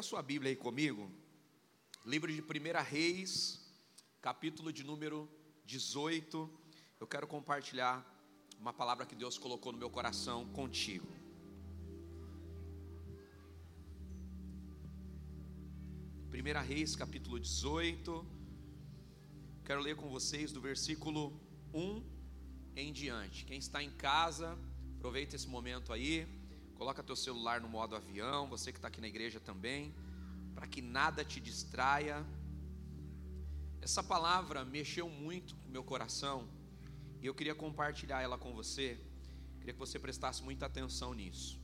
A sua Bíblia aí comigo. Livro de 1 Reis, capítulo de número 18. Eu quero compartilhar uma palavra que Deus colocou no meu coração contigo. Primeira Reis, capítulo 18. Quero ler com vocês do versículo 1 em diante. Quem está em casa, aproveita esse momento aí Coloca teu celular no modo avião, você que está aqui na igreja também, para que nada te distraia. Essa palavra mexeu muito com meu coração e eu queria compartilhar ela com você. Queria que você prestasse muita atenção nisso.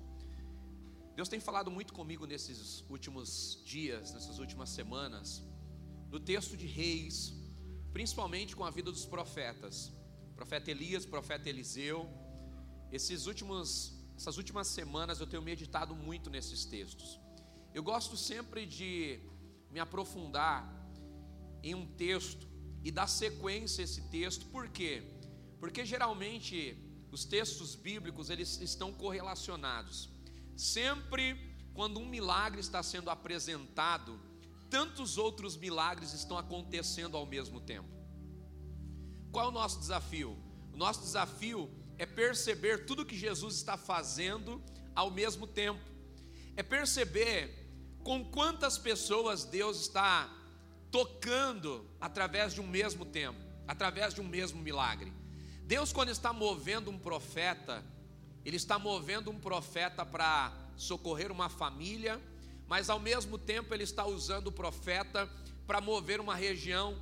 Deus tem falado muito comigo nesses últimos dias, nessas últimas semanas, no texto de Reis, principalmente com a vida dos profetas, profeta Elias, profeta Eliseu. Esses últimos essas últimas semanas eu tenho meditado muito nesses textos. Eu gosto sempre de me aprofundar em um texto e dar sequência a esse texto, por quê? Porque geralmente os textos bíblicos eles estão correlacionados. Sempre quando um milagre está sendo apresentado, tantos outros milagres estão acontecendo ao mesmo tempo. Qual é o nosso desafio? O nosso desafio é perceber tudo que Jesus está fazendo ao mesmo tempo, é perceber com quantas pessoas Deus está tocando através de um mesmo tempo, através de um mesmo milagre. Deus, quando está movendo um profeta, Ele está movendo um profeta para socorrer uma família, mas ao mesmo tempo Ele está usando o profeta para mover uma região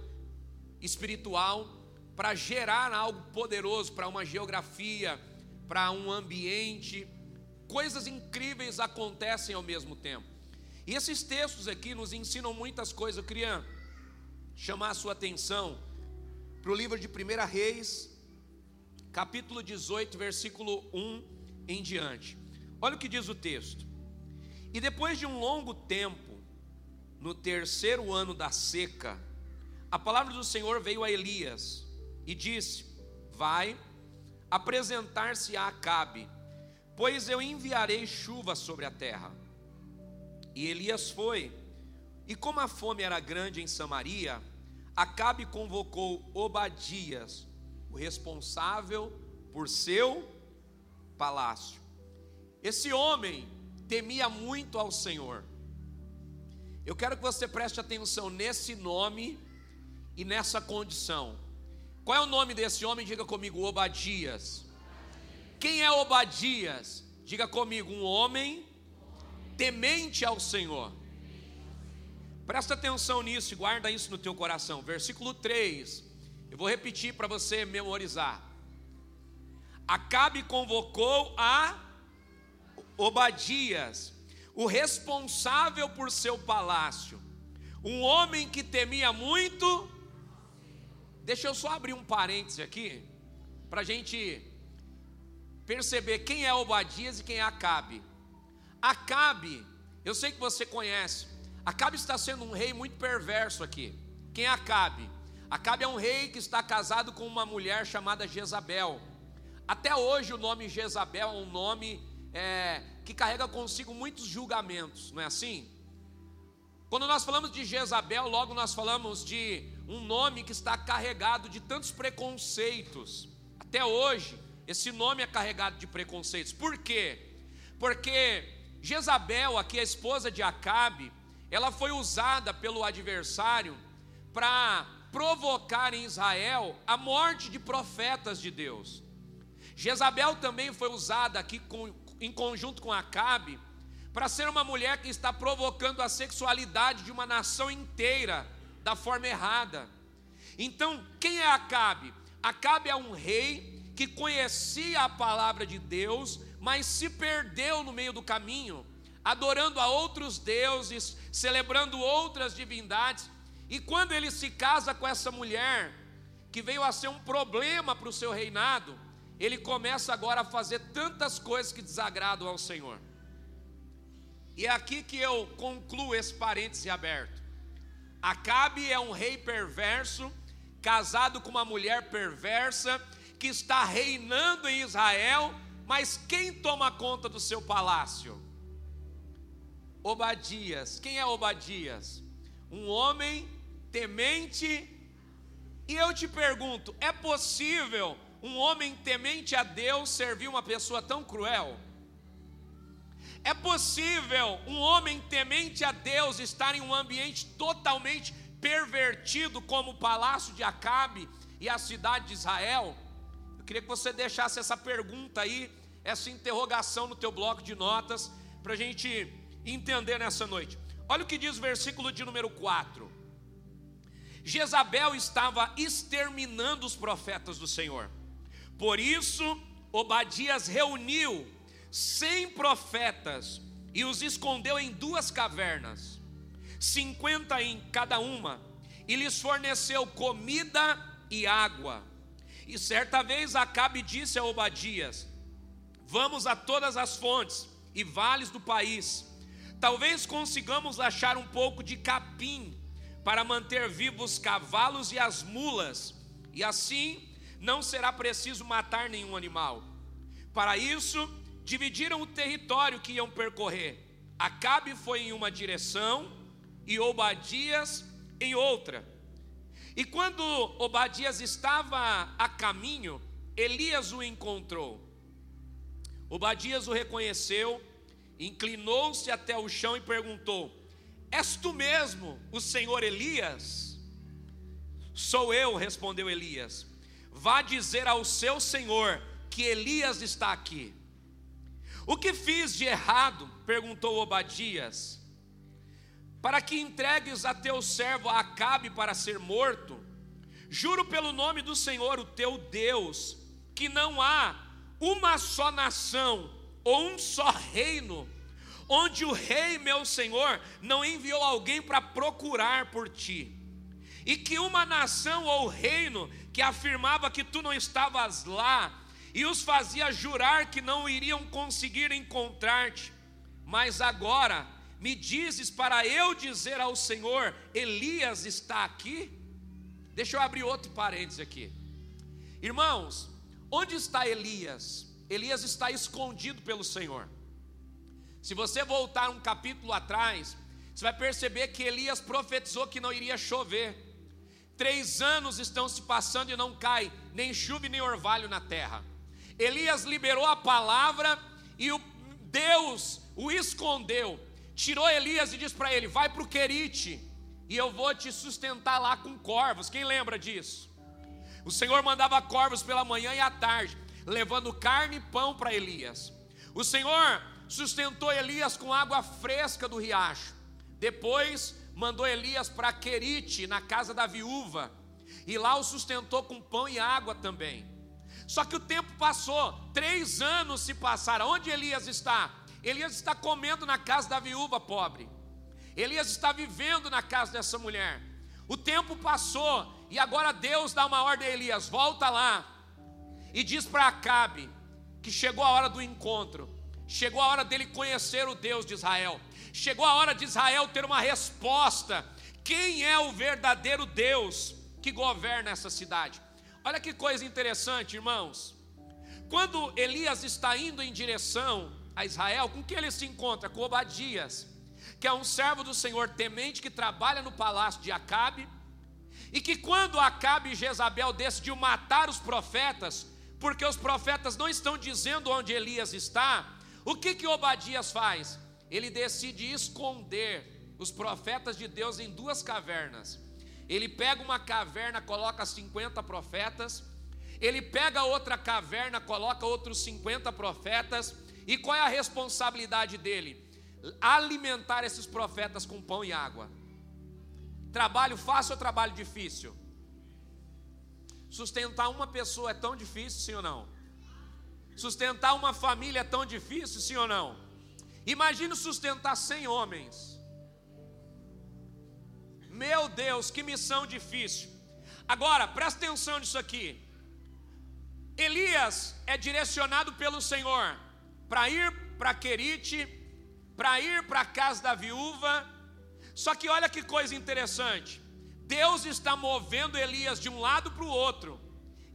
espiritual para gerar algo poderoso para uma geografia, para um ambiente. Coisas incríveis acontecem ao mesmo tempo. E esses textos aqui nos ensinam muitas coisas. Eu queria chamar a sua atenção para o livro de 1 Reis, capítulo 18, versículo 1 em diante. Olha o que diz o texto. E depois de um longo tempo, no terceiro ano da seca, a palavra do Senhor veio a Elias e disse: Vai apresentar-se a Acabe, pois eu enviarei chuva sobre a terra. E Elias foi, e como a fome era grande em Samaria, Acabe convocou Obadias, o responsável por seu palácio. Esse homem temia muito ao Senhor. Eu quero que você preste atenção nesse nome e nessa condição. Qual é o nome desse homem? Diga comigo, Obadias. Quem é Obadias? Diga comigo, um homem temente ao Senhor. Presta atenção nisso e guarda isso no teu coração. Versículo 3. Eu vou repetir para você memorizar. Acabe convocou a Obadias, o responsável por seu palácio, um homem que temia muito Deixa eu só abrir um parêntese aqui, para a gente perceber quem é Obadias e quem é Acabe. Acabe, eu sei que você conhece, Acabe está sendo um rei muito perverso aqui. Quem é Acabe? Acabe é um rei que está casado com uma mulher chamada Jezabel. Até hoje o nome Jezabel é um nome é, que carrega consigo muitos julgamentos, não é assim? Quando nós falamos de Jezabel, logo nós falamos de um nome que está carregado de tantos preconceitos. Até hoje, esse nome é carregado de preconceitos. Por quê? Porque Jezabel, aqui a esposa de Acabe, ela foi usada pelo adversário para provocar em Israel a morte de profetas de Deus. Jezabel também foi usada aqui com, em conjunto com Acabe para ser uma mulher que está provocando a sexualidade de uma nação inteira da forma errada. Então, quem é Acabe? Acabe é um rei que conhecia a palavra de Deus, mas se perdeu no meio do caminho, adorando a outros deuses, celebrando outras divindades. E quando ele se casa com essa mulher, que veio a ser um problema para o seu reinado, ele começa agora a fazer tantas coisas que desagradam ao Senhor. E é aqui que eu concluo esse parêntese aberto. Acabe é um rei perverso, casado com uma mulher perversa, que está reinando em Israel, mas quem toma conta do seu palácio? Obadias. Quem é Obadias? Um homem temente. E eu te pergunto: é possível um homem temente a Deus servir uma pessoa tão cruel? É possível um homem temente a Deus estar em um ambiente totalmente pervertido como o palácio de Acabe e a cidade de Israel? Eu queria que você deixasse essa pergunta aí, essa interrogação no teu bloco de notas, para a gente entender nessa noite. Olha o que diz o versículo de número 4. Jezabel estava exterminando os profetas do Senhor. Por isso, Obadias reuniu cem profetas e os escondeu em duas cavernas, cinquenta em cada uma, e lhes forneceu comida e água. E certa vez Acabe disse a Obadias: Vamos a todas as fontes e vales do país, talvez consigamos achar um pouco de capim para manter vivos os cavalos e as mulas, e assim não será preciso matar nenhum animal. Para isso, dividiram o território que iam percorrer. Acabe foi em uma direção e Obadias em outra. E quando Obadias estava a caminho, Elias o encontrou. Obadias o reconheceu, inclinou-se até o chão e perguntou: És tu mesmo o senhor Elias? Sou eu, respondeu Elias. Vá dizer ao seu senhor que Elias está aqui. O que fiz de errado? perguntou Obadias. Para que entregues a teu servo Acabe para ser morto? Juro pelo nome do Senhor, o teu Deus, que não há uma só nação ou um só reino onde o rei, meu senhor, não enviou alguém para procurar por ti. E que uma nação ou reino que afirmava que tu não estavas lá, e os fazia jurar que não iriam conseguir encontrar-te. Mas agora me dizes para eu dizer ao Senhor: Elias está aqui? Deixa eu abrir outro parênteses aqui. Irmãos, onde está Elias? Elias está escondido pelo Senhor. Se você voltar um capítulo atrás, você vai perceber que Elias profetizou que não iria chover. Três anos estão se passando e não cai nem chuva nem orvalho na terra. Elias liberou a palavra e o Deus o escondeu. Tirou Elias e disse para ele: Vai para o Querite e eu vou te sustentar lá com corvos. Quem lembra disso? O Senhor mandava corvos pela manhã e à tarde, levando carne e pão para Elias. O Senhor sustentou Elias com água fresca do riacho. Depois mandou Elias para Querite, na casa da viúva, e lá o sustentou com pão e água também. Só que o tempo passou, três anos se passaram. Onde Elias está? Elias está comendo na casa da viúva pobre. Elias está vivendo na casa dessa mulher. O tempo passou e agora Deus dá uma ordem a Elias: volta lá e diz para Acabe que chegou a hora do encontro, chegou a hora dele conhecer o Deus de Israel, chegou a hora de Israel ter uma resposta: quem é o verdadeiro Deus que governa essa cidade? Olha que coisa interessante, irmãos. Quando Elias está indo em direção a Israel, com que ele se encontra? Com Obadias, que é um servo do Senhor temente que trabalha no palácio de Acabe, e que quando Acabe e Jezabel decidiu matar os profetas, porque os profetas não estão dizendo onde Elias está, o que que Obadias faz? Ele decide esconder os profetas de Deus em duas cavernas. Ele pega uma caverna, coloca 50 profetas. Ele pega outra caverna, coloca outros 50 profetas. E qual é a responsabilidade dele? Alimentar esses profetas com pão e água. Trabalho fácil ou trabalho difícil? Sustentar uma pessoa é tão difícil, sim ou não? Sustentar uma família é tão difícil, sim ou não? Imagine sustentar 100 homens. Meu Deus, que missão difícil. Agora, presta atenção nisso aqui. Elias é direcionado pelo Senhor para ir para Querite, para ir para a casa da viúva. Só que olha que coisa interessante. Deus está movendo Elias de um lado para o outro.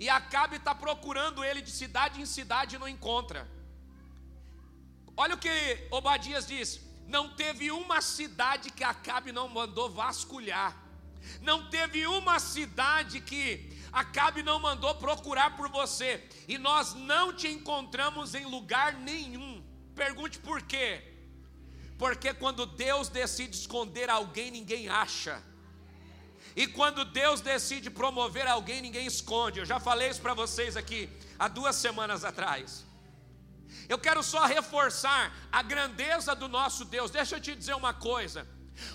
E Acabe está procurando ele de cidade em cidade e não encontra. Olha o que Obadias diz: não teve uma cidade que Acabe não mandou vasculhar. Não teve uma cidade que Acabe não mandou procurar por você. E nós não te encontramos em lugar nenhum. Pergunte por quê? Porque quando Deus decide esconder alguém, ninguém acha. E quando Deus decide promover alguém, ninguém esconde. Eu já falei isso para vocês aqui há duas semanas atrás. Eu quero só reforçar a grandeza do nosso Deus. Deixa eu te dizer uma coisa.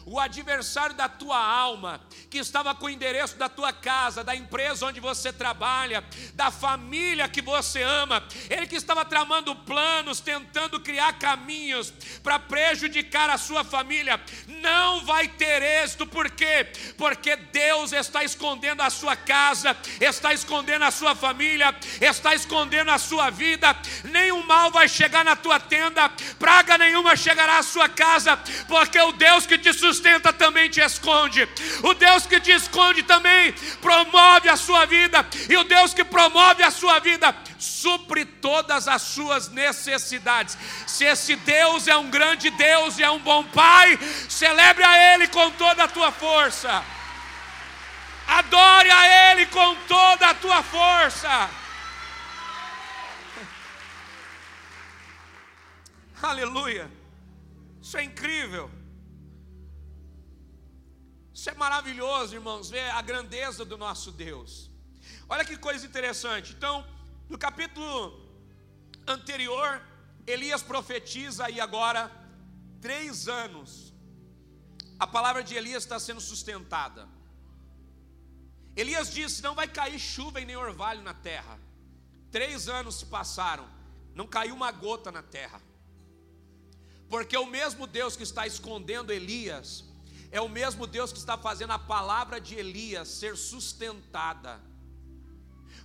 O adversário da tua alma, que estava com o endereço da tua casa, da empresa onde você trabalha, da família que você ama, ele que estava tramando planos, tentando criar caminhos para prejudicar a sua família, não vai ter êxito, por quê? Porque Deus está escondendo a sua casa, está escondendo a sua família, está escondendo a sua vida, nenhum mal vai chegar na tua tenda, praga nenhuma chegará à sua casa, porque o Deus que te sustenta também te esconde. O Deus que te esconde também promove a sua vida. E o Deus que promove a sua vida supre todas as suas necessidades. Se esse Deus é um grande Deus e é um bom Pai, celebre a Ele com toda a tua força. Adore a Ele com toda a tua força. Aleluia. Isso é incrível. Isso é maravilhoso, irmãos, ver a grandeza do nosso Deus. Olha que coisa interessante. Então, no capítulo anterior, Elias profetiza e agora, três anos, a palavra de Elias está sendo sustentada. Elias disse: não vai cair chuva e nem orvalho na terra. Três anos se passaram, não caiu uma gota na terra. Porque o mesmo Deus que está escondendo Elias, é o mesmo Deus que está fazendo a palavra de Elias ser sustentada.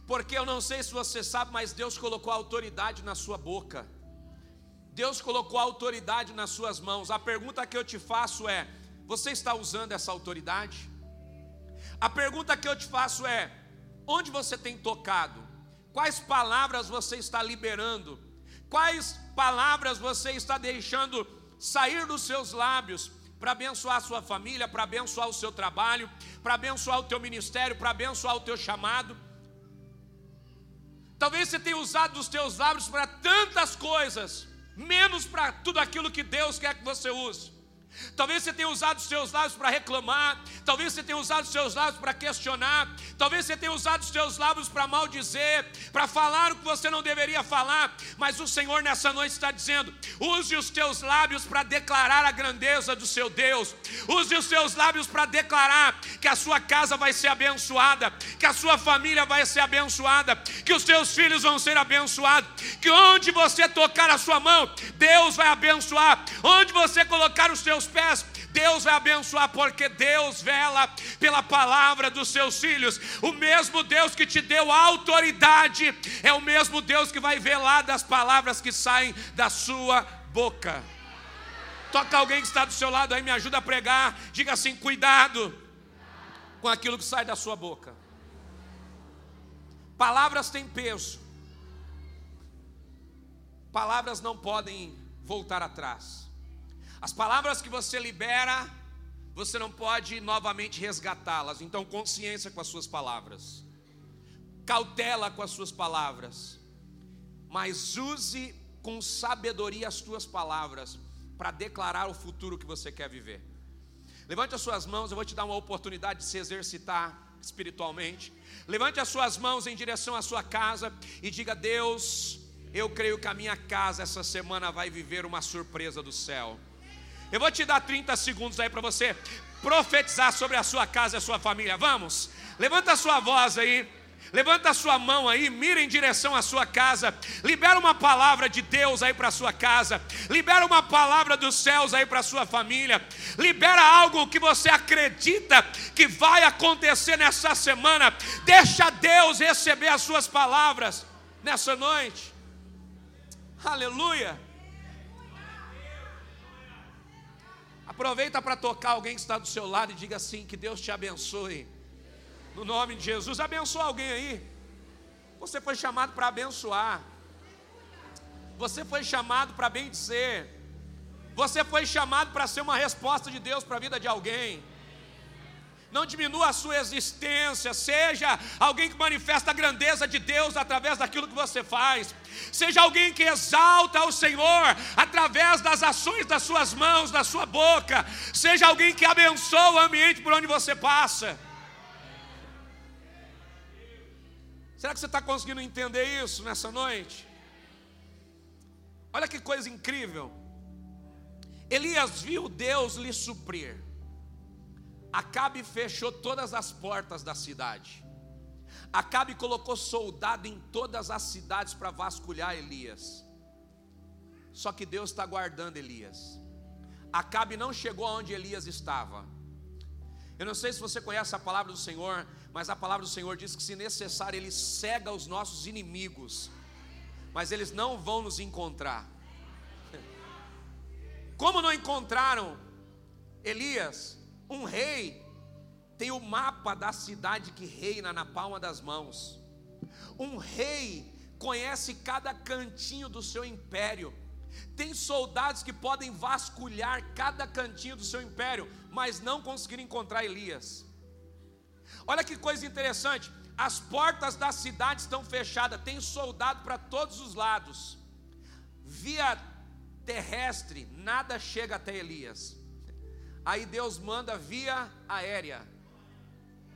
Porque eu não sei se você sabe, mas Deus colocou autoridade na sua boca. Deus colocou autoridade nas suas mãos. A pergunta que eu te faço é: você está usando essa autoridade? A pergunta que eu te faço é: onde você tem tocado? Quais palavras você está liberando? Quais palavras você está deixando sair dos seus lábios? Para abençoar a sua família, para abençoar o seu trabalho, para abençoar o teu ministério, para abençoar o teu chamado. Talvez você tenha usado os teus lábios para tantas coisas, menos para tudo aquilo que Deus quer que você use. Talvez você tenha usado os seus lábios para reclamar, talvez você tenha usado os seus lábios para questionar, talvez você tenha usado os seus lábios para maldizer, para falar o que você não deveria falar, mas o Senhor nessa noite está dizendo: use os teus lábios para declarar a grandeza do seu Deus, use os seus lábios para declarar que a sua casa vai ser abençoada, que a sua família vai ser abençoada, que os seus filhos vão ser abençoados, que onde você tocar a sua mão, Deus vai abençoar, onde você colocar os seus pés, Deus vai abençoar, porque Deus vela pela palavra dos seus filhos. O mesmo Deus que te deu autoridade, é o mesmo Deus que vai velar das palavras que saem da sua boca. Toca alguém que está do seu lado aí, me ajuda a pregar. Diga assim: cuidado com aquilo que sai da sua boca. Palavras têm peso. Palavras não podem voltar atrás. As palavras que você libera, você não pode novamente resgatá-las. Então, consciência com as suas palavras, cautela com as suas palavras, mas use com sabedoria as tuas palavras para declarar o futuro que você quer viver. Levante as suas mãos, eu vou te dar uma oportunidade de se exercitar espiritualmente. Levante as suas mãos em direção à sua casa e diga: Deus, eu creio que a minha casa essa semana vai viver uma surpresa do céu. Eu vou te dar 30 segundos aí para você profetizar sobre a sua casa e a sua família. Vamos? Levanta a sua voz aí. Levanta a sua mão aí, mira em direção à sua casa. Libera uma palavra de Deus aí para a sua casa. Libera uma palavra dos céus aí para a sua família. Libera algo que você acredita que vai acontecer nessa semana. Deixa Deus receber as suas palavras nessa noite. Aleluia. Aproveita para tocar alguém que está do seu lado e diga assim: que Deus te abençoe. No nome de Jesus, abençoa alguém aí. Você foi chamado para abençoar. Você foi chamado para bendizer. Você foi chamado para ser uma resposta de Deus para a vida de alguém não diminua a sua existência, seja alguém que manifesta a grandeza de Deus através daquilo que você faz, seja alguém que exalta o Senhor através das ações das suas mãos, da sua boca, seja alguém que abençoa o ambiente por onde você passa. Será que você está conseguindo entender isso nessa noite? Olha que coisa incrível. Elias viu Deus lhe suprir. Acabe fechou todas as portas da cidade. Acabe colocou soldado em todas as cidades para vasculhar Elias. Só que Deus está guardando Elias. Acabe não chegou aonde Elias estava. Eu não sei se você conhece a palavra do Senhor, mas a palavra do Senhor diz que, se necessário, Ele cega os nossos inimigos, mas eles não vão nos encontrar. Como não encontraram Elias? Um rei tem o mapa da cidade que reina na palma das mãos. Um rei conhece cada cantinho do seu império. Tem soldados que podem vasculhar cada cantinho do seu império, mas não conseguiram encontrar Elias. Olha que coisa interessante. As portas da cidade estão fechadas, tem soldado para todos os lados. Via terrestre, nada chega até Elias. Aí Deus manda via aérea.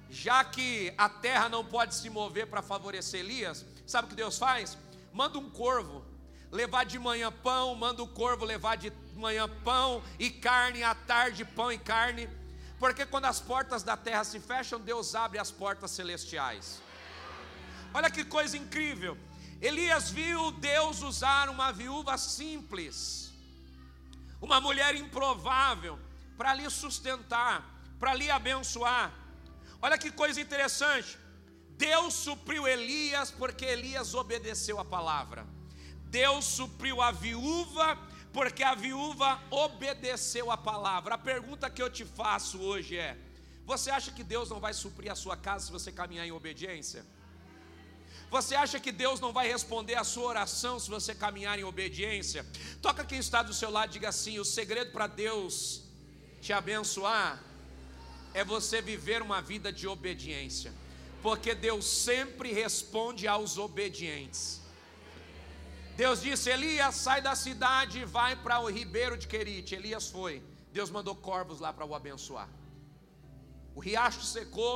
Já que a terra não pode se mover para favorecer Elias, sabe o que Deus faz? Manda um corvo levar de manhã pão, manda o corvo levar de manhã pão e carne, à tarde pão e carne. Porque quando as portas da terra se fecham, Deus abre as portas celestiais. Olha que coisa incrível. Elias viu Deus usar uma viúva simples, uma mulher improvável, para lhe sustentar, para lhe abençoar. Olha que coisa interessante. Deus supriu Elias porque Elias obedeceu a palavra. Deus supriu a viúva porque a viúva obedeceu a palavra. A pergunta que eu te faço hoje é: você acha que Deus não vai suprir a sua casa se você caminhar em obediência? Você acha que Deus não vai responder a sua oração se você caminhar em obediência? Toca quem está do seu lado e diga assim: o segredo para Deus te abençoar é você viver uma vida de obediência, porque Deus sempre responde aos obedientes. Deus disse: Elias, sai da cidade e vai para o ribeiro de Querite. Elias foi. Deus mandou corvos lá para o abençoar. O riacho secou.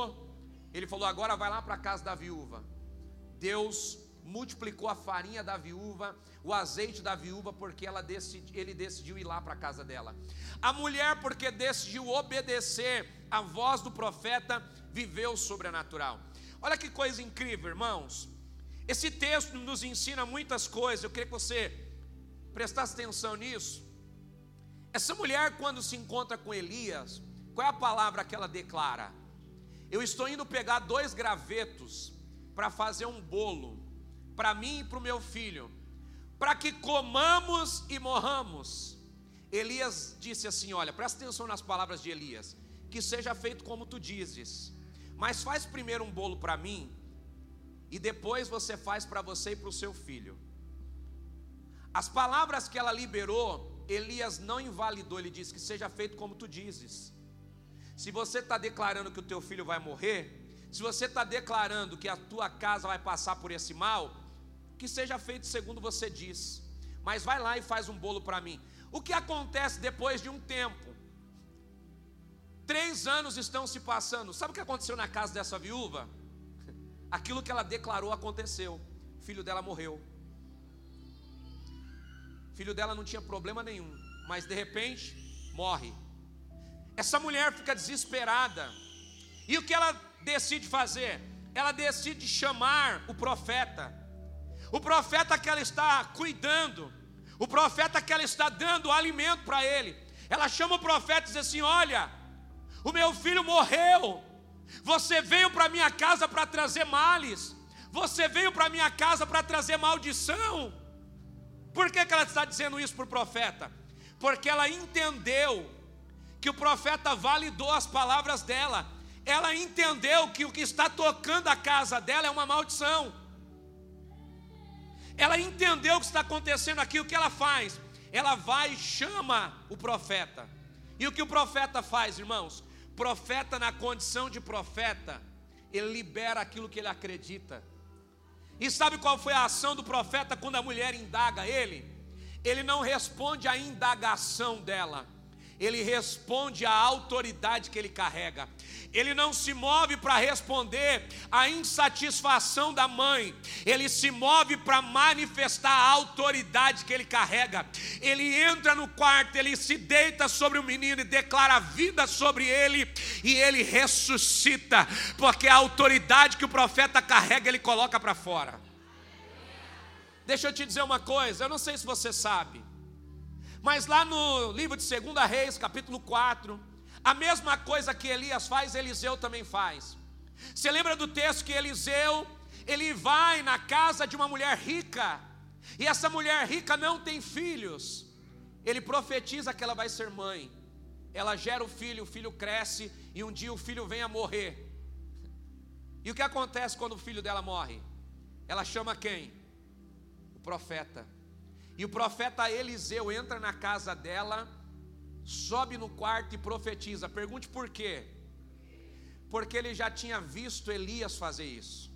Ele falou: agora vai lá para a casa da viúva. Deus multiplicou a farinha da viúva, o azeite da viúva, porque ela decidi, ele decidiu ir lá para a casa dela. A mulher, porque decidiu obedecer a voz do profeta, viveu sobrenatural. Olha que coisa incrível, irmãos. Esse texto nos ensina muitas coisas. Eu queria que você prestasse atenção nisso. Essa mulher, quando se encontra com Elias, qual é a palavra que ela declara? Eu estou indo pegar dois gravetos para fazer um bolo para mim e para o meu filho, para que comamos e morramos. Elias disse assim: Olha, presta atenção nas palavras de Elias, que seja feito como tu dizes, mas faz primeiro um bolo para mim, e depois você faz para você e para o seu filho. As palavras que ela liberou, Elias não invalidou, ele disse que seja feito como tu dizes. Se você está declarando que o teu filho vai morrer, se você está declarando que a tua casa vai passar por esse mal, que seja feito segundo você diz. Mas vai lá e faz um bolo para mim. O que acontece depois de um tempo? Três anos estão se passando. Sabe o que aconteceu na casa dessa viúva? Aquilo que ela declarou aconteceu. O filho dela morreu. O filho dela não tinha problema nenhum, mas de repente morre. Essa mulher fica desesperada. E o que ela decide fazer? Ela decide chamar o profeta o profeta que ela está cuidando, o profeta que ela está dando alimento para ele. Ela chama o profeta e diz assim: Olha, o meu filho morreu. Você veio para minha casa para trazer males. Você veio para minha casa para trazer maldição. Por que, que ela está dizendo isso para o profeta? Porque ela entendeu que o profeta validou as palavras dela. Ela entendeu que o que está tocando a casa dela é uma maldição. Ela entendeu o que está acontecendo aqui, o que ela faz? ela vai e chama o profeta. E o que o profeta faz, irmãos? Profeta, na condição de profeta, ele libera aquilo que ele acredita. E sabe qual foi a ação do profeta quando a mulher indaga ele? Ele não responde à indagação dela ele responde à autoridade que ele carrega. Ele não se move para responder à insatisfação da mãe, ele se move para manifestar a autoridade que ele carrega. Ele entra no quarto, ele se deita sobre o menino e declara vida sobre ele, e ele ressuscita, porque a autoridade que o profeta carrega, ele coloca para fora. Deixa eu te dizer uma coisa, eu não sei se você sabe, mas lá no livro de 2 Reis, capítulo 4, a mesma coisa que Elias faz, Eliseu também faz. Você lembra do texto que Eliseu, ele vai na casa de uma mulher rica, e essa mulher rica não tem filhos. Ele profetiza que ela vai ser mãe. Ela gera o filho, o filho cresce e um dia o filho vem a morrer. E o que acontece quando o filho dela morre? Ela chama quem? O profeta. E o profeta Eliseu entra na casa dela, sobe no quarto e profetiza. Pergunte por quê? Porque ele já tinha visto Elias fazer isso.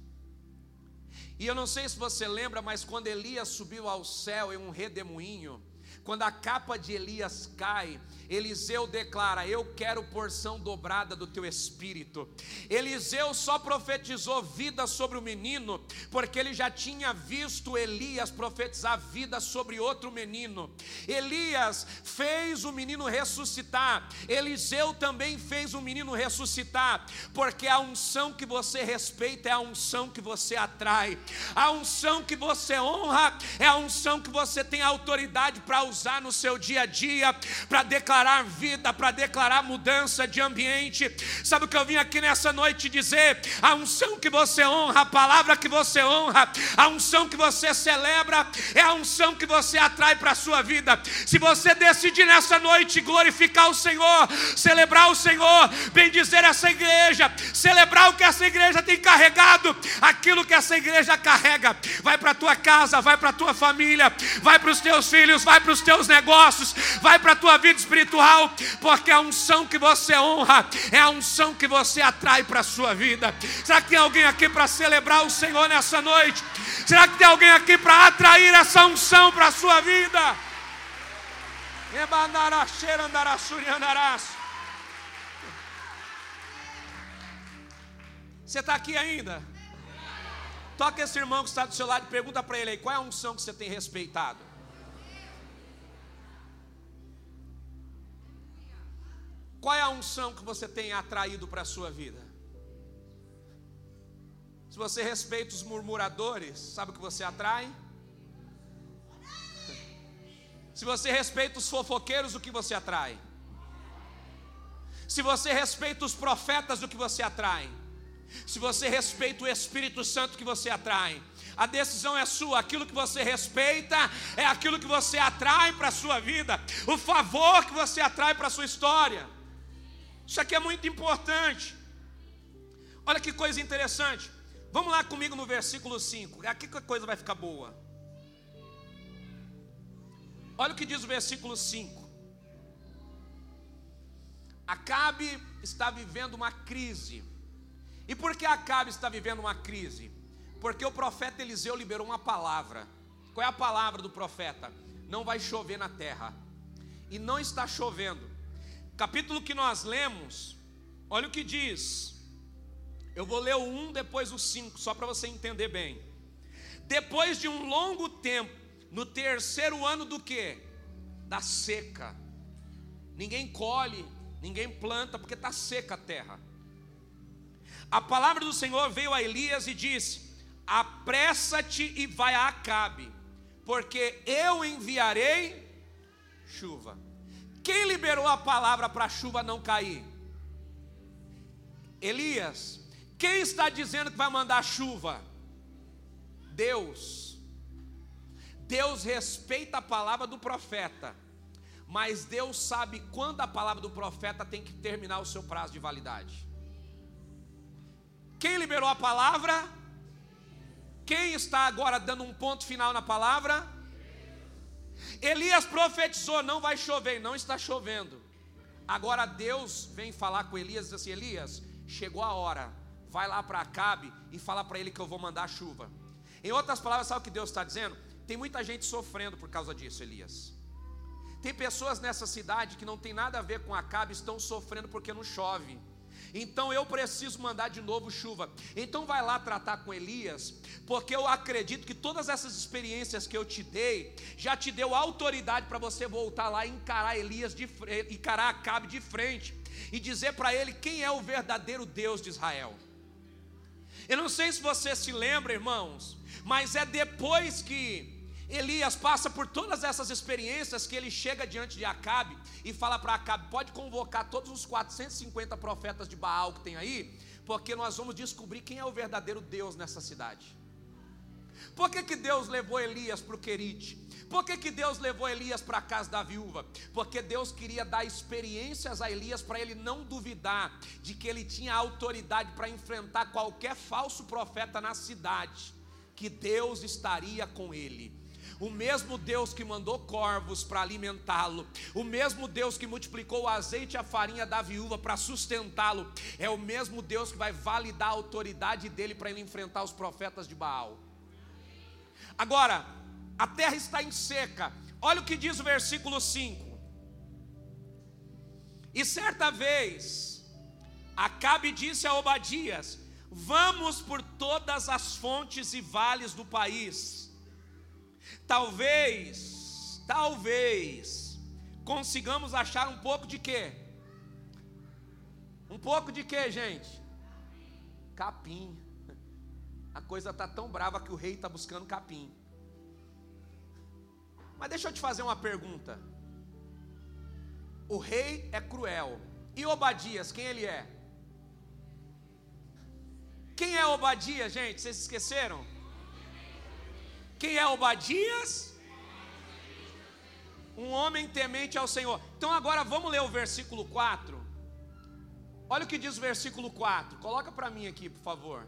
E eu não sei se você lembra, mas quando Elias subiu ao céu em um redemoinho, quando a capa de Elias cai, Eliseu declara: Eu quero porção dobrada do teu espírito. Eliseu só profetizou vida sobre o menino, porque ele já tinha visto Elias profetizar vida sobre outro menino. Elias fez o menino ressuscitar, Eliseu também fez o menino ressuscitar, porque a unção que você respeita é a unção que você atrai, a unção que você honra é a unção que você tem autoridade para usar no seu dia a dia, para declarar vida, para declarar mudança de ambiente. Sabe o que eu vim aqui nessa noite dizer? A unção que você honra, a palavra que você honra, a unção que você celebra, é a unção que você atrai para a sua vida. Se você decidir nessa noite glorificar o Senhor, celebrar o Senhor, bendizer essa igreja, celebrar o que essa igreja tem carregado, aquilo que essa igreja carrega, vai para a tua casa, vai para a tua família, vai para os teus filhos, vai para os teus negócios, vai para a tua vida espiritual porque a unção que você honra é a unção que você atrai para a sua vida. Será que tem alguém aqui para celebrar o Senhor nessa noite? Será que tem alguém aqui para atrair essa unção para a sua vida? Você está aqui ainda? Toca esse irmão que está do seu lado e pergunta para ele aí: qual é a unção que você tem respeitado? Qual é a unção que você tem atraído para a sua vida? Se você respeita os murmuradores, sabe o que você atrai? Se você respeita os fofoqueiros, o que você atrai? Se você respeita os profetas, o que você atrai? Se você respeita o Espírito Santo, o que você atrai? A decisão é sua, aquilo que você respeita é aquilo que você atrai para a sua vida, o favor que você atrai para a sua história. Isso aqui é muito importante. Olha que coisa interessante. Vamos lá comigo no versículo 5. Aqui que a coisa vai ficar boa. Olha o que diz o versículo 5. Acabe está vivendo uma crise. E por que Acabe está vivendo uma crise? Porque o profeta Eliseu liberou uma palavra. Qual é a palavra do profeta? Não vai chover na terra. E não está chovendo capítulo que nós lemos, olha o que diz. Eu vou ler o 1, depois o 5, só para você entender bem. Depois de um longo tempo, no terceiro ano do que? Da seca. Ninguém colhe, ninguém planta, porque está seca a terra. A palavra do Senhor veio a Elias e disse: Apressa-te e vai a Acabe, porque eu enviarei chuva. Quem liberou a palavra para a chuva não cair? Elias. Quem está dizendo que vai mandar chuva? Deus. Deus respeita a palavra do profeta, mas Deus sabe quando a palavra do profeta tem que terminar o seu prazo de validade. Quem liberou a palavra? Quem está agora dando um ponto final na palavra? Elias profetizou: não vai chover, não está chovendo. Agora Deus vem falar com Elias e diz assim: Elias, chegou a hora, vai lá para Acabe e fala para ele que eu vou mandar chuva. Em outras palavras, sabe o que Deus está dizendo? Tem muita gente sofrendo por causa disso, Elias. Tem pessoas nessa cidade que não tem nada a ver com Acabe, estão sofrendo porque não chove. Então eu preciso mandar de novo chuva. Então vai lá tratar com Elias, porque eu acredito que todas essas experiências que eu te dei já te deu autoridade para você voltar lá e encarar Elias de encarar Acabe de frente e dizer para ele quem é o verdadeiro Deus de Israel. Eu não sei se você se lembra, irmãos, mas é depois que Elias passa por todas essas experiências que ele chega diante de Acabe e fala para Acabe: pode convocar todos os 450 profetas de Baal que tem aí, porque nós vamos descobrir quem é o verdadeiro Deus nessa cidade. Por que, que Deus levou Elias para o Querite? Por que, que Deus levou Elias para a casa da viúva? Porque Deus queria dar experiências a Elias para ele não duvidar de que ele tinha autoridade para enfrentar qualquer falso profeta na cidade, que Deus estaria com ele o mesmo Deus que mandou corvos para alimentá-lo, o mesmo Deus que multiplicou o azeite e a farinha da viúva para sustentá-lo, é o mesmo Deus que vai validar a autoridade dele para ele enfrentar os profetas de Baal. Agora, a terra está em seca, olha o que diz o versículo 5. E certa vez, Acabe disse a Obadias: Vamos por todas as fontes e vales do país Talvez, talvez, consigamos achar um pouco de quê? Um pouco de quê, gente? Capim. A coisa está tão brava que o rei está buscando capim. Mas deixa eu te fazer uma pergunta. O rei é cruel. E Obadias, quem ele é? Quem é Obadias, gente? Vocês esqueceram? Quem é Obadias? Um homem temente ao Senhor. Então agora vamos ler o versículo 4. Olha o que diz o versículo 4. Coloca para mim aqui, por favor.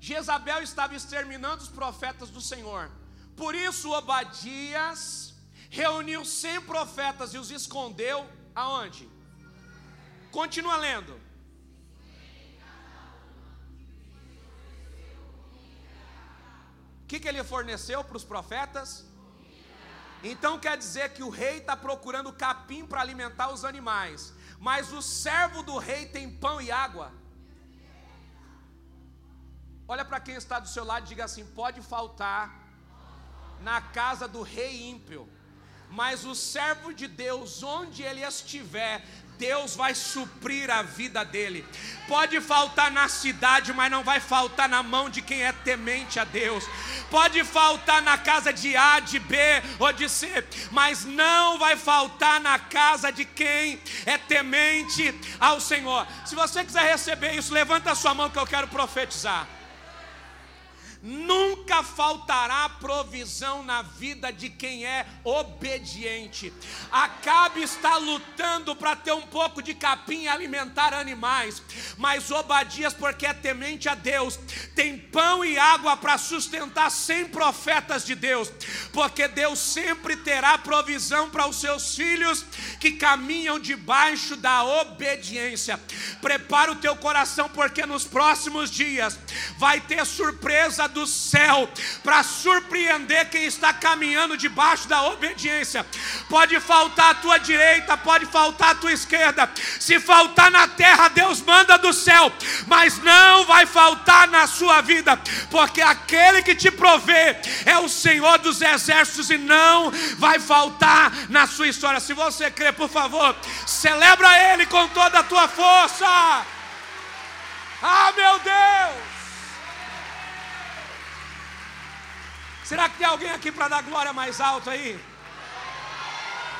Jezabel estava exterminando os profetas do Senhor. Por isso Obadias reuniu cem profetas e os escondeu aonde? Continua lendo. Que, que ele forneceu para os profetas? Então quer dizer que o rei está procurando capim para alimentar os animais, mas o servo do rei tem pão e água. Olha para quem está do seu lado e diga assim: pode faltar na casa do rei ímpio, mas o servo de Deus, onde ele estiver, Deus vai suprir a vida dele. Pode faltar na cidade, mas não vai faltar na mão de quem é temente a Deus. Pode faltar na casa de A, de B ou de C, mas não vai faltar na casa de quem é temente ao Senhor. Se você quiser receber isso, levanta a sua mão que eu quero profetizar nunca faltará provisão na vida de quem é obediente. Acabe está lutando para ter um pouco de capim e alimentar animais, mas Obadias, porque é temente a Deus, tem pão e água para sustentar cem profetas de Deus, porque Deus sempre terá provisão para os seus filhos que caminham debaixo da obediência. Prepara o teu coração, porque nos próximos dias vai ter surpresa do céu para surpreender quem está caminhando debaixo da obediência. Pode faltar a tua direita, pode faltar a tua esquerda. Se faltar na terra, Deus manda do céu, mas não vai faltar na sua vida, porque aquele que te provê é o Senhor dos exércitos e não vai faltar na sua história. Se você crê, por favor, celebra Ele com toda a tua força. Ah, meu Deus! Será que tem alguém aqui para dar glória mais alto aí?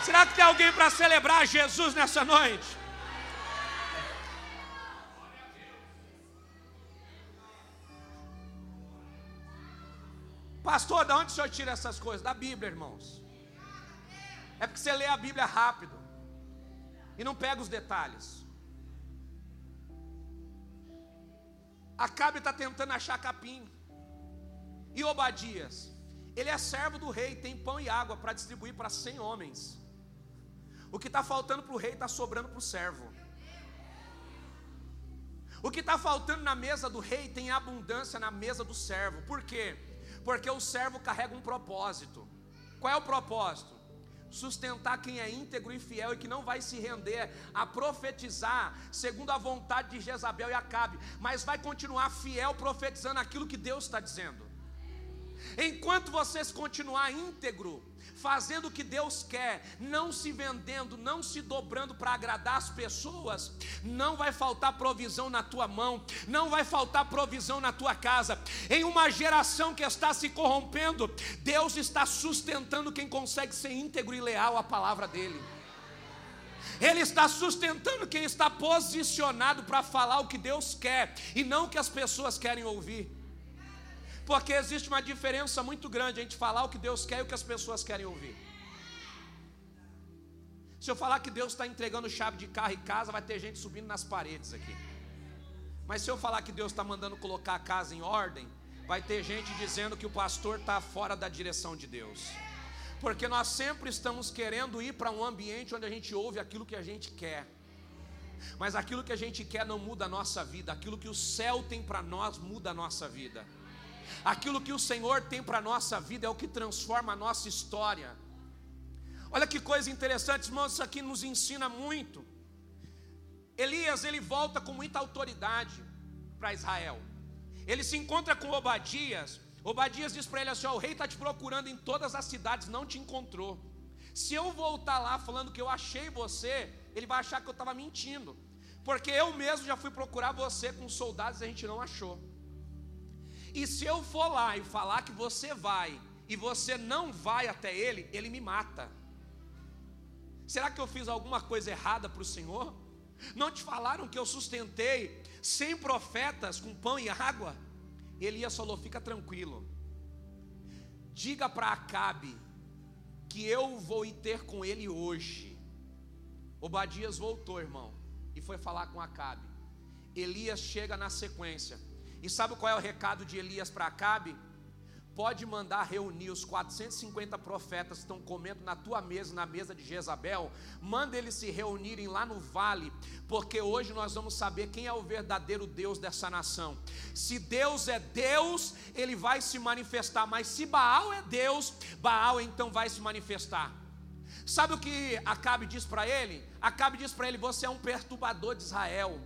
Será que tem alguém para celebrar Jesus nessa noite? Pastor, de onde o senhor tira essas coisas? Da Bíblia, irmãos. É porque você lê a Bíblia rápido e não pega os detalhes. Acabe está tentando achar capim. E Obadias? Ele é servo do rei, tem pão e água para distribuir para 100 homens. O que está faltando para o rei está sobrando para o servo. O que está faltando na mesa do rei tem abundância na mesa do servo. Por quê? Porque o servo carrega um propósito. Qual é o propósito? Sustentar quem é íntegro e fiel e que não vai se render a profetizar segundo a vontade de Jezabel e Acabe, mas vai continuar fiel profetizando aquilo que Deus está dizendo. Enquanto vocês continuar íntegro, fazendo o que Deus quer, não se vendendo, não se dobrando para agradar as pessoas, não vai faltar provisão na tua mão, não vai faltar provisão na tua casa. Em uma geração que está se corrompendo, Deus está sustentando quem consegue ser íntegro e leal à palavra dele. Ele está sustentando quem está posicionado para falar o que Deus quer e não o que as pessoas querem ouvir. Porque existe uma diferença muito grande a gente falar o que Deus quer e o que as pessoas querem ouvir. Se eu falar que Deus está entregando chave de carro e casa, vai ter gente subindo nas paredes aqui. Mas se eu falar que Deus está mandando colocar a casa em ordem, vai ter gente dizendo que o pastor está fora da direção de Deus. Porque nós sempre estamos querendo ir para um ambiente onde a gente ouve aquilo que a gente quer. Mas aquilo que a gente quer não muda a nossa vida, aquilo que o céu tem para nós muda a nossa vida. Aquilo que o Senhor tem para a nossa vida é o que transforma a nossa história. Olha que coisa interessante, irmãos, isso aqui nos ensina muito. Elias, ele volta com muita autoridade para Israel. Ele se encontra com Obadias. Obadias diz para ele assim: ó, o rei está te procurando em todas as cidades, não te encontrou. Se eu voltar lá falando que eu achei você, ele vai achar que eu estava mentindo. Porque eu mesmo já fui procurar você com soldados e a gente não achou. E se eu for lá e falar que você vai e você não vai até ele, ele me mata. Será que eu fiz alguma coisa errada para o Senhor? Não te falaram que eu sustentei cem profetas com pão e água? Elias falou: fica tranquilo. Diga para Acabe que eu vou ir ter com ele hoje. Obadias voltou, irmão, e foi falar com Acabe. Elias chega na sequência. E sabe qual é o recado de Elias para Acabe? Pode mandar reunir os 450 profetas que estão comendo na tua mesa, na mesa de Jezabel. Manda eles se reunirem lá no vale, porque hoje nós vamos saber quem é o verdadeiro Deus dessa nação. Se Deus é Deus, ele vai se manifestar, mas se Baal é Deus, Baal então vai se manifestar. Sabe o que Acabe diz para ele? Acabe diz para ele: Você é um perturbador de Israel.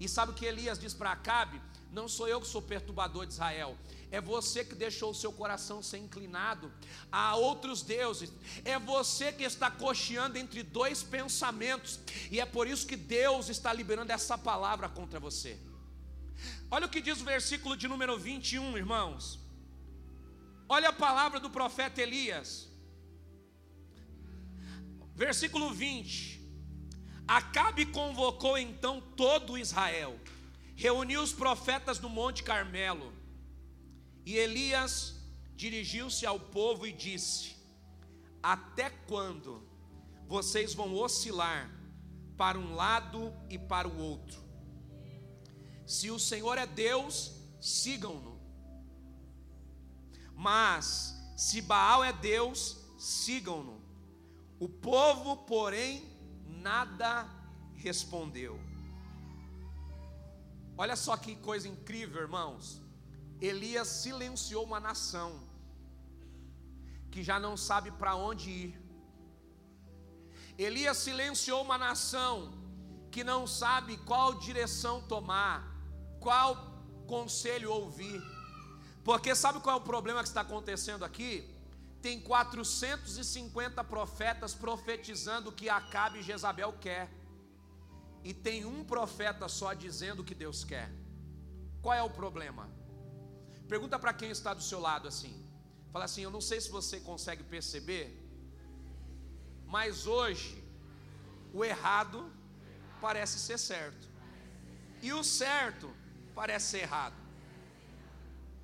E sabe o que Elias diz para Acabe? Não sou eu que sou perturbador de Israel. É você que deixou o seu coração ser inclinado a outros deuses. É você que está cocheando entre dois pensamentos. E é por isso que Deus está liberando essa palavra contra você. Olha o que diz o versículo de número 21, irmãos. Olha a palavra do profeta Elias. Versículo 20. Acabe convocou então todo Israel reuniu os profetas no Monte Carmelo. E Elias dirigiu-se ao povo e disse: Até quando vocês vão oscilar para um lado e para o outro? Se o Senhor é Deus, sigam-no. Mas se Baal é Deus, sigam-no. O povo, porém, nada respondeu. Olha só que coisa incrível, irmãos. Elias silenciou uma nação que já não sabe para onde ir. Elias silenciou uma nação que não sabe qual direção tomar, qual conselho ouvir. Porque sabe qual é o problema que está acontecendo aqui? Tem 450 profetas profetizando o que Acabe e Jezabel quer e tem um profeta só dizendo o que Deus quer. Qual é o problema? Pergunta para quem está do seu lado assim. Fala assim: Eu não sei se você consegue perceber, mas hoje o errado parece ser certo, e o certo parece ser errado.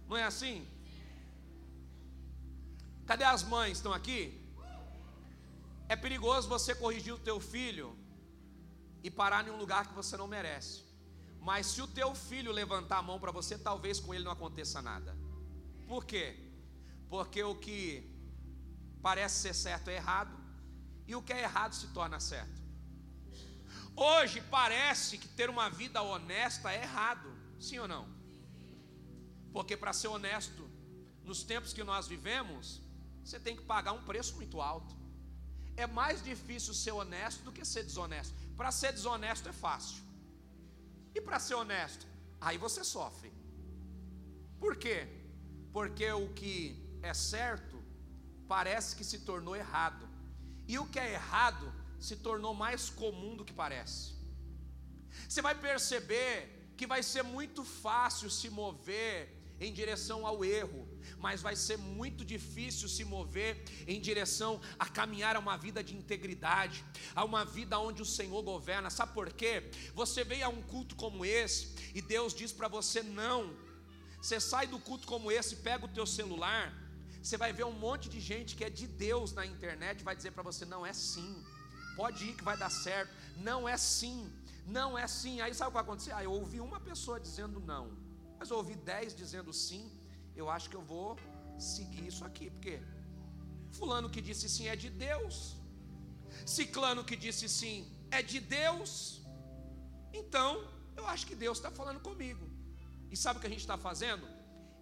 Não é assim? Cadê as mães? Estão aqui? É perigoso você corrigir o teu filho e parar em um lugar que você não merece. Mas se o teu filho levantar a mão para você, talvez com ele não aconteça nada. Por quê? Porque o que parece ser certo é errado, e o que é errado se torna certo. Hoje parece que ter uma vida honesta é errado, sim ou não? Porque para ser honesto, nos tempos que nós vivemos, você tem que pagar um preço muito alto. É mais difícil ser honesto do que ser desonesto. Para ser desonesto é fácil. E para ser honesto, aí você sofre. Por quê? Porque o que é certo parece que se tornou errado. E o que é errado se tornou mais comum do que parece. Você vai perceber que vai ser muito fácil se mover em direção ao erro, mas vai ser muito difícil se mover em direção a caminhar a uma vida de integridade, a uma vida onde o Senhor governa. Sabe por quê? Você veio a um culto como esse e Deus diz para você não. Você sai do culto como esse, pega o teu celular, você vai ver um monte de gente que é de Deus na internet, vai dizer para você não é sim. Pode ir que vai dar certo. Não é sim. Não é sim. Aí sabe o que vai acontecer? Ah, eu ouvi uma pessoa dizendo não mas eu ouvi dez dizendo sim, eu acho que eu vou seguir isso aqui, porque fulano que disse sim é de Deus, ciclano que disse sim é de Deus, então eu acho que Deus está falando comigo. E sabe o que a gente está fazendo?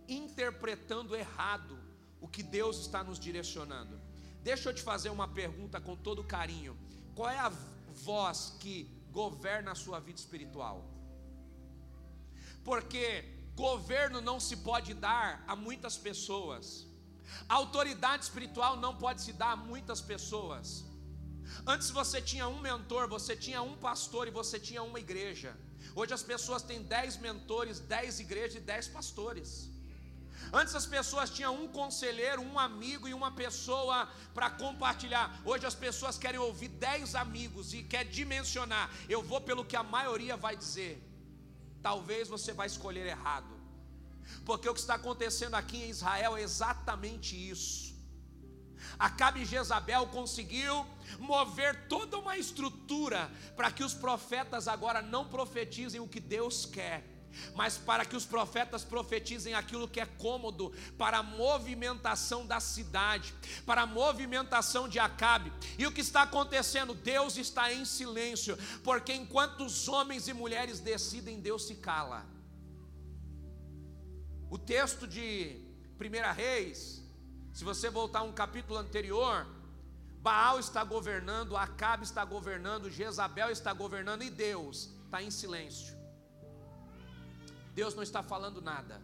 Interpretando errado o que Deus está nos direcionando. Deixa eu te fazer uma pergunta com todo carinho: qual é a voz que governa a sua vida espiritual? Porque Governo não se pode dar a muitas pessoas. Autoridade espiritual não pode se dar a muitas pessoas. Antes você tinha um mentor, você tinha um pastor e você tinha uma igreja. Hoje as pessoas têm dez mentores, dez igrejas e dez pastores. Antes as pessoas tinham um conselheiro, um amigo e uma pessoa para compartilhar. Hoje as pessoas querem ouvir dez amigos e quer dimensionar. Eu vou pelo que a maioria vai dizer talvez você vai escolher errado. Porque o que está acontecendo aqui em Israel é exatamente isso. Acabe Jezabel conseguiu mover toda uma estrutura para que os profetas agora não profetizem o que Deus quer mas para que os profetas profetizem aquilo que é cômodo para a movimentação da cidade, para a movimentação de Acabe. E o que está acontecendo? Deus está em silêncio, porque enquanto os homens e mulheres decidem, Deus se cala. O texto de 1 Reis, se você voltar um capítulo anterior, Baal está governando, Acabe está governando, Jezabel está governando e Deus está em silêncio. Deus não está falando nada.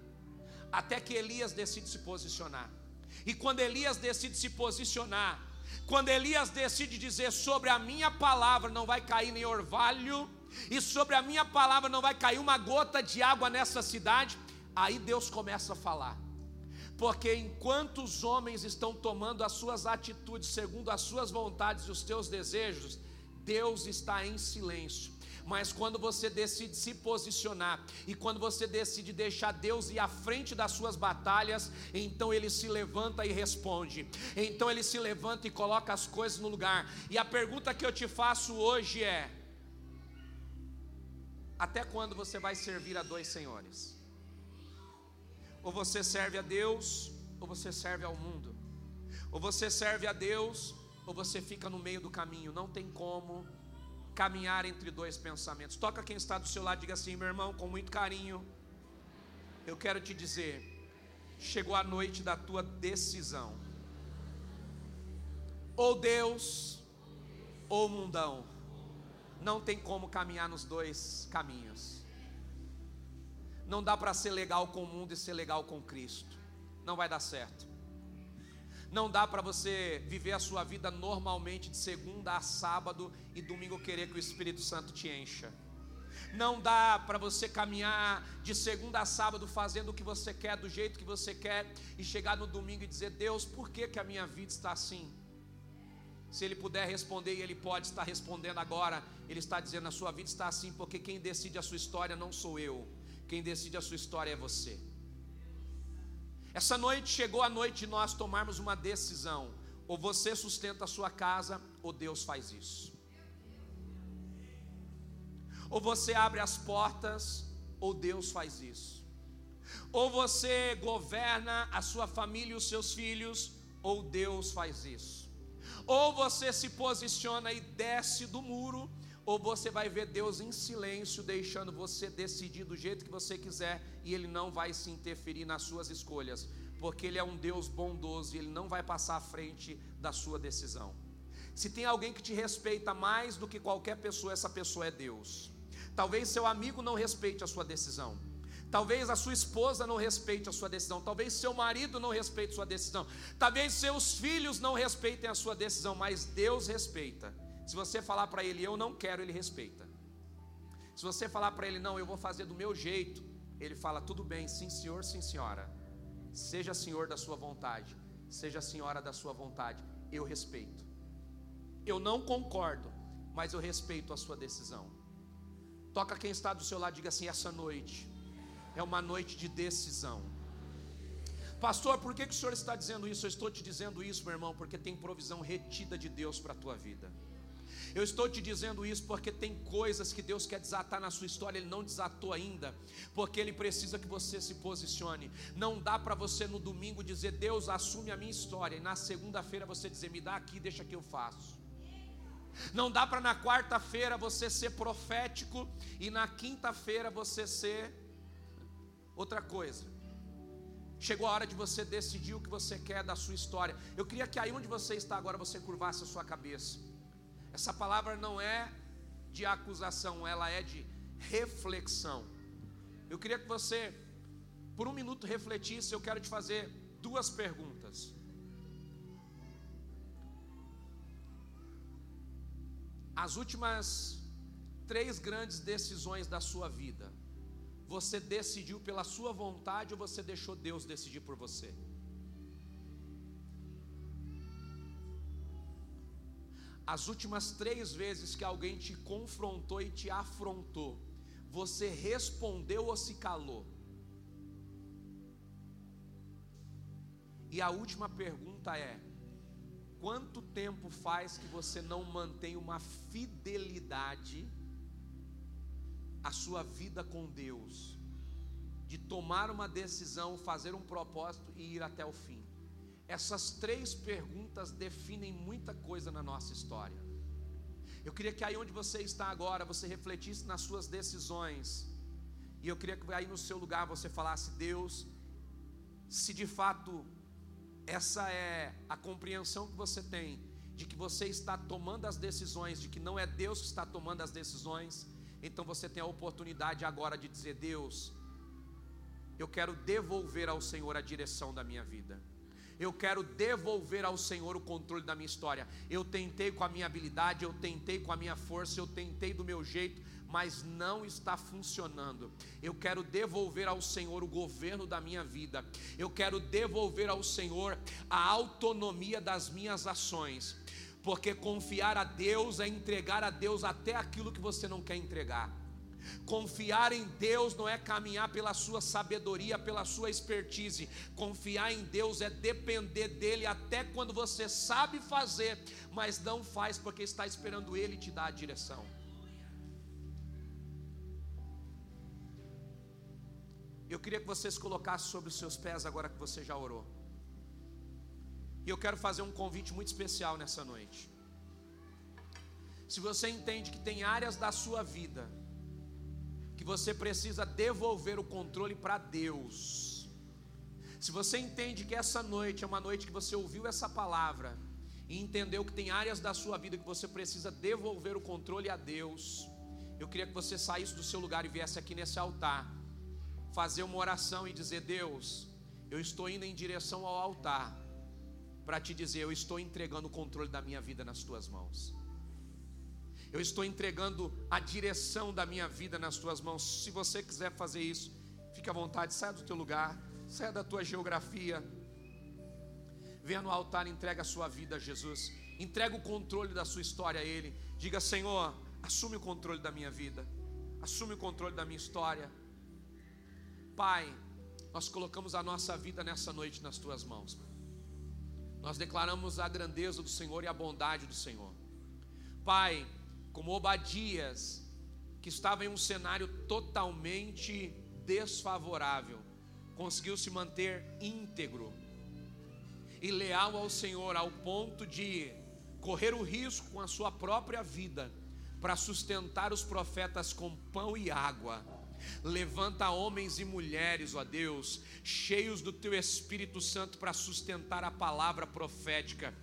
Até que Elias decide se posicionar. E quando Elias decide se posicionar, quando Elias decide dizer sobre a minha palavra não vai cair nem orvalho, e sobre a minha palavra não vai cair uma gota de água nessa cidade, aí Deus começa a falar. Porque enquanto os homens estão tomando as suas atitudes segundo as suas vontades e os teus desejos, Deus está em silêncio mas quando você decide se posicionar e quando você decide deixar Deus ir à frente das suas batalhas, então ele se levanta e responde. Então ele se levanta e coloca as coisas no lugar. E a pergunta que eu te faço hoje é: até quando você vai servir a dois senhores? Ou você serve a Deus, ou você serve ao mundo. Ou você serve a Deus, ou você fica no meio do caminho. Não tem como caminhar entre dois pensamentos. Toca quem está do seu lado, diga assim, meu irmão, com muito carinho. Eu quero te dizer, chegou a noite da tua decisão. Ou Deus, ou mundão. Não tem como caminhar nos dois caminhos. Não dá para ser legal com o mundo e ser legal com Cristo. Não vai dar certo. Não dá para você viver a sua vida normalmente de segunda a sábado e domingo querer que o Espírito Santo te encha. Não dá para você caminhar de segunda a sábado fazendo o que você quer, do jeito que você quer, e chegar no domingo e dizer: Deus, por que, que a minha vida está assim? Se ele puder responder, e ele pode estar respondendo agora, ele está dizendo: a sua vida está assim, porque quem decide a sua história não sou eu, quem decide a sua história é você. Essa noite chegou a noite de nós tomarmos uma decisão: ou você sustenta a sua casa, ou Deus faz isso. Ou você abre as portas, ou Deus faz isso. Ou você governa a sua família e os seus filhos, ou Deus faz isso. Ou você se posiciona e desce do muro, ou você vai ver Deus em silêncio, deixando você decidir do jeito que você quiser, e Ele não vai se interferir nas suas escolhas, porque Ele é um Deus bondoso e Ele não vai passar à frente da sua decisão. Se tem alguém que te respeita mais do que qualquer pessoa, essa pessoa é Deus. Talvez seu amigo não respeite a sua decisão. Talvez a sua esposa não respeite a sua decisão. Talvez seu marido não respeite a sua decisão. Talvez seus filhos não respeitem a sua decisão, mas Deus respeita. Se você falar para ele, eu não quero, ele respeita. Se você falar para ele, não, eu vou fazer do meu jeito, ele fala, tudo bem, sim senhor, sim senhora. Seja senhor da sua vontade, seja senhora da sua vontade, eu respeito. Eu não concordo, mas eu respeito a sua decisão. Toca quem está do seu lado, diga assim: essa noite é uma noite de decisão. Pastor, por que, que o senhor está dizendo isso? Eu estou te dizendo isso, meu irmão, porque tem provisão retida de Deus para a tua vida. Eu estou te dizendo isso porque tem coisas que Deus quer desatar na sua história, Ele não desatou ainda, porque Ele precisa que você se posicione. Não dá para você no domingo dizer, Deus assume a minha história, e na segunda-feira você dizer, me dá aqui, deixa que eu faço. Não dá para na quarta-feira você ser profético e na quinta-feira você ser outra coisa. Chegou a hora de você decidir o que você quer da sua história. Eu queria que aí onde você está agora você curvasse a sua cabeça. Essa palavra não é de acusação, ela é de reflexão. Eu queria que você, por um minuto, refletisse. Eu quero te fazer duas perguntas. As últimas três grandes decisões da sua vida, você decidiu pela sua vontade ou você deixou Deus decidir por você? As últimas três vezes que alguém te confrontou e te afrontou, você respondeu ou se calou? E a última pergunta é: quanto tempo faz que você não mantém uma fidelidade à sua vida com Deus? De tomar uma decisão, fazer um propósito e ir até o fim. Essas três perguntas definem muita coisa na nossa história. Eu queria que aí onde você está agora, você refletisse nas suas decisões. E eu queria que aí no seu lugar você falasse: Deus, se de fato essa é a compreensão que você tem de que você está tomando as decisões, de que não é Deus que está tomando as decisões, então você tem a oportunidade agora de dizer: Deus, eu quero devolver ao Senhor a direção da minha vida. Eu quero devolver ao Senhor o controle da minha história. Eu tentei com a minha habilidade, eu tentei com a minha força, eu tentei do meu jeito, mas não está funcionando. Eu quero devolver ao Senhor o governo da minha vida. Eu quero devolver ao Senhor a autonomia das minhas ações. Porque confiar a Deus é entregar a Deus até aquilo que você não quer entregar. Confiar em Deus não é caminhar pela sua sabedoria, pela sua expertise. Confiar em Deus é depender dele até quando você sabe fazer, mas não faz porque está esperando ele te dar a direção. Eu queria que você se colocasse sobre os seus pés agora que você já orou. E eu quero fazer um convite muito especial nessa noite. Se você entende que tem áreas da sua vida que você precisa devolver o controle para Deus. Se você entende que essa noite é uma noite que você ouviu essa palavra e entendeu que tem áreas da sua vida que você precisa devolver o controle a Deus, eu queria que você saísse do seu lugar e viesse aqui nesse altar, fazer uma oração e dizer: Deus, eu estou indo em direção ao altar para te dizer: eu estou entregando o controle da minha vida nas tuas mãos. Eu estou entregando a direção da minha vida nas tuas mãos. Se você quiser fazer isso, fique à vontade, saia do teu lugar, saia da tua geografia. Venha no altar entrega a sua vida a Jesus. Entrega o controle da sua história a Ele. Diga, Senhor, assume o controle da minha vida. Assume o controle da minha história. Pai, nós colocamos a nossa vida nessa noite nas tuas mãos. Nós declaramos a grandeza do Senhor e a bondade do Senhor. Pai, como Obadias, que estava em um cenário totalmente desfavorável, conseguiu se manter íntegro e leal ao Senhor ao ponto de correr o risco com a sua própria vida para sustentar os profetas com pão e água. Levanta homens e mulheres, ó Deus, cheios do teu Espírito Santo para sustentar a palavra profética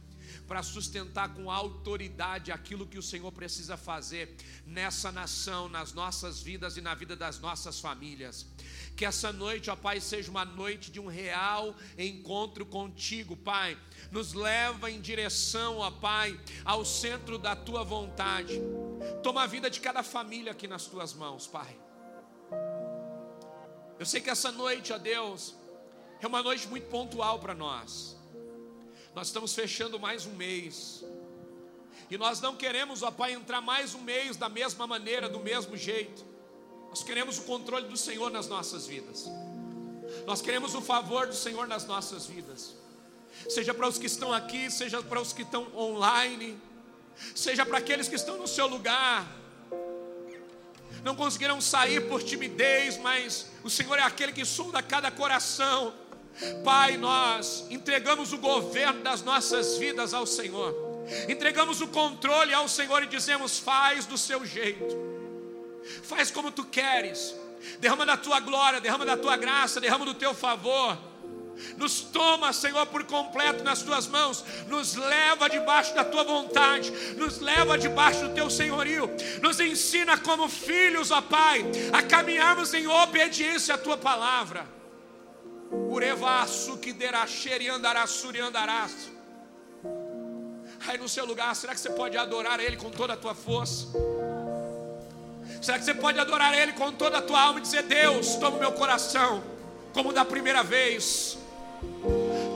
para sustentar com autoridade aquilo que o Senhor precisa fazer nessa nação, nas nossas vidas e na vida das nossas famílias. Que essa noite, ó Pai, seja uma noite de um real encontro contigo, Pai. Nos leva em direção, ó Pai, ao centro da tua vontade. Toma a vida de cada família aqui nas tuas mãos, Pai. Eu sei que essa noite, ó Deus, é uma noite muito pontual para nós. Nós estamos fechando mais um mês. E nós não queremos, ó Pai, entrar mais um mês da mesma maneira, do mesmo jeito. Nós queremos o controle do Senhor nas nossas vidas. Nós queremos o favor do Senhor nas nossas vidas. Seja para os que estão aqui, seja para os que estão online, seja para aqueles que estão no seu lugar. Não conseguiram sair por timidez, mas o Senhor é aquele que sonda cada coração Pai, nós entregamos o governo das nossas vidas ao Senhor, entregamos o controle ao Senhor e dizemos: faz do seu jeito, faz como tu queres, derrama da tua glória, derrama da tua graça, derrama do teu favor. Nos toma, Senhor, por completo nas tuas mãos, nos leva debaixo da tua vontade, nos leva debaixo do teu senhorio, nos ensina como filhos, ó Pai, a caminharmos em obediência à tua palavra. Urevaço que deraxere andarassuri andarás. Aí no seu lugar, será que você pode adorar Ele com toda a tua força? Será que você pode adorar Ele com toda a tua alma e dizer: Deus, toma meu coração como da primeira vez,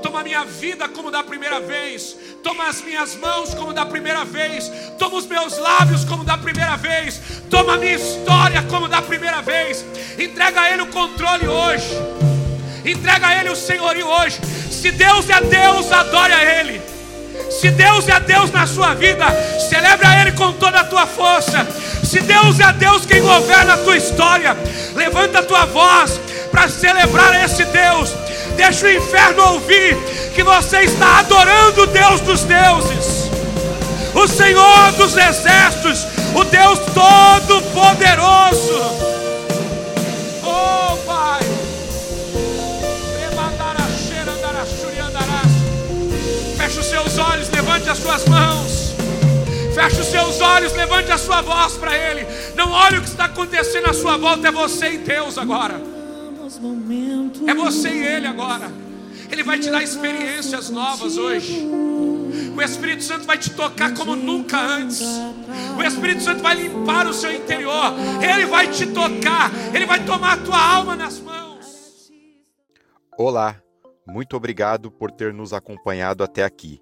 toma minha vida como da primeira vez, toma as minhas mãos como da primeira vez, toma os meus lábios como da primeira vez, toma a minha história como da primeira vez, entrega a Ele o controle hoje. Entrega a Ele o senhorio hoje. Se Deus é Deus, adore a Ele. Se Deus é Deus na sua vida, celebre a Ele com toda a tua força. Se Deus é Deus quem governa a tua história, levanta a tua voz para celebrar esse Deus. Deixa o inferno ouvir que você está adorando o Deus dos deuses, o Senhor dos exércitos, o Deus Todo-Poderoso. olhos, levante as suas mãos. Feche os seus olhos, levante a sua voz para Ele. Não olhe o que está acontecendo à sua volta, é você e Deus agora. É você e Ele agora. Ele vai te dar experiências novas hoje. O Espírito Santo vai te tocar como nunca antes. O Espírito Santo vai limpar o seu interior. Ele vai te tocar. Ele vai tomar a tua alma nas mãos. Olá, muito obrigado por ter nos acompanhado até aqui.